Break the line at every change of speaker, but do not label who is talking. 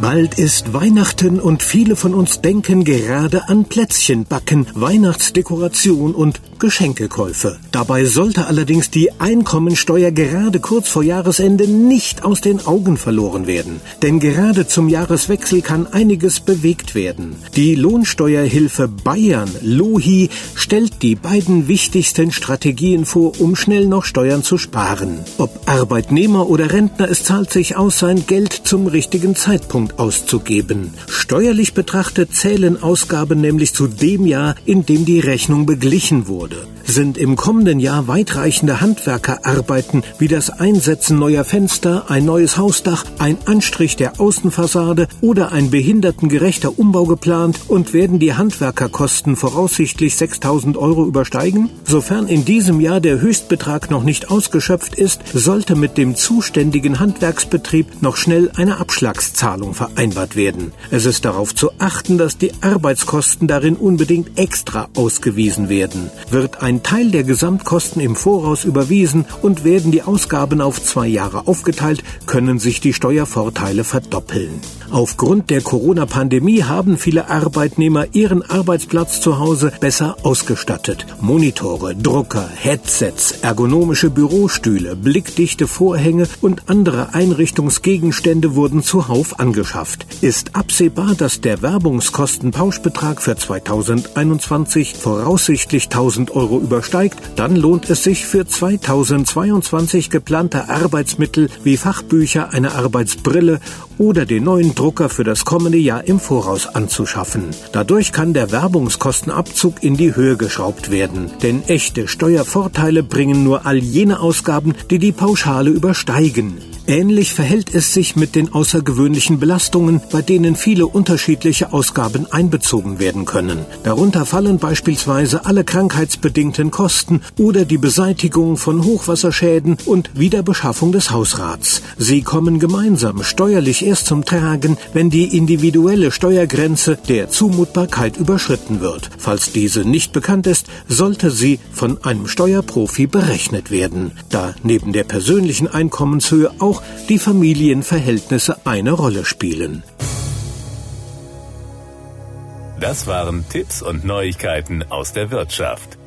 Bald ist Weihnachten und viele von uns denken gerade an Plätzchenbacken, Weihnachtsdekoration und Geschenkekäufe. Dabei sollte allerdings die Einkommensteuer gerade kurz vor Jahresende nicht aus den Augen verloren werden. Denn gerade zum Jahreswechsel kann einiges bewegt werden. Die Lohnsteuerhilfe Bayern, LOHI, stellt die beiden wichtigsten Strategien vor, um schnell noch Steuern zu sparen. Ob Arbeitnehmer oder Rentner, es zahlt sich aus, sein Geld zum richtigen Zeitpunkt Zeitpunkt auszugeben. Steuerlich betrachtet zählen Ausgaben nämlich zu dem Jahr, in dem die Rechnung beglichen wurde sind im kommenden Jahr weitreichende Handwerkerarbeiten wie das Einsetzen neuer Fenster, ein neues Hausdach, ein Anstrich der Außenfassade oder ein behindertengerechter Umbau geplant und werden die Handwerkerkosten voraussichtlich 6000 Euro übersteigen? Sofern in diesem Jahr der Höchstbetrag noch nicht ausgeschöpft ist, sollte mit dem zuständigen Handwerksbetrieb noch schnell eine Abschlagszahlung vereinbart werden. Es ist darauf zu achten, dass die Arbeitskosten darin unbedingt extra ausgewiesen werden. Wird ein ein Teil der Gesamtkosten im Voraus überwiesen und werden die Ausgaben auf zwei Jahre aufgeteilt, können sich die Steuervorteile verdoppeln. Aufgrund der Corona-Pandemie haben viele Arbeitnehmer ihren Arbeitsplatz zu Hause besser ausgestattet. Monitore, Drucker, Headsets, ergonomische Bürostühle, blickdichte Vorhänge und andere Einrichtungsgegenstände wurden zuhauf angeschafft. Ist absehbar, dass der Werbungskostenpauschbetrag für 2021 voraussichtlich 1000 Euro übersteigt, dann lohnt es sich für 2022 geplante Arbeitsmittel wie Fachbücher, eine Arbeitsbrille oder den neuen Drucker für das kommende Jahr im Voraus anzuschaffen. Dadurch kann der Werbungskostenabzug in die Höhe geschraubt werden. Denn echte Steuervorteile bringen nur all jene Ausgaben, die die Pauschale übersteigen. Ähnlich verhält es sich mit den außergewöhnlichen Belastungen, bei denen viele unterschiedliche Ausgaben einbezogen werden können. Darunter fallen beispielsweise alle krankheitsbedingten Kosten oder die Beseitigung von Hochwasserschäden und Wiederbeschaffung des Hausrats. Sie kommen gemeinsam steuerlich erst zum Tragen, wenn die individuelle Steuergrenze der Zumutbarkeit überschritten wird. Falls diese nicht bekannt ist, sollte sie von einem Steuerprofi berechnet werden, da neben der persönlichen Einkommenshöhe auch auch die Familienverhältnisse eine Rolle spielen.
Das waren Tipps und Neuigkeiten aus der Wirtschaft.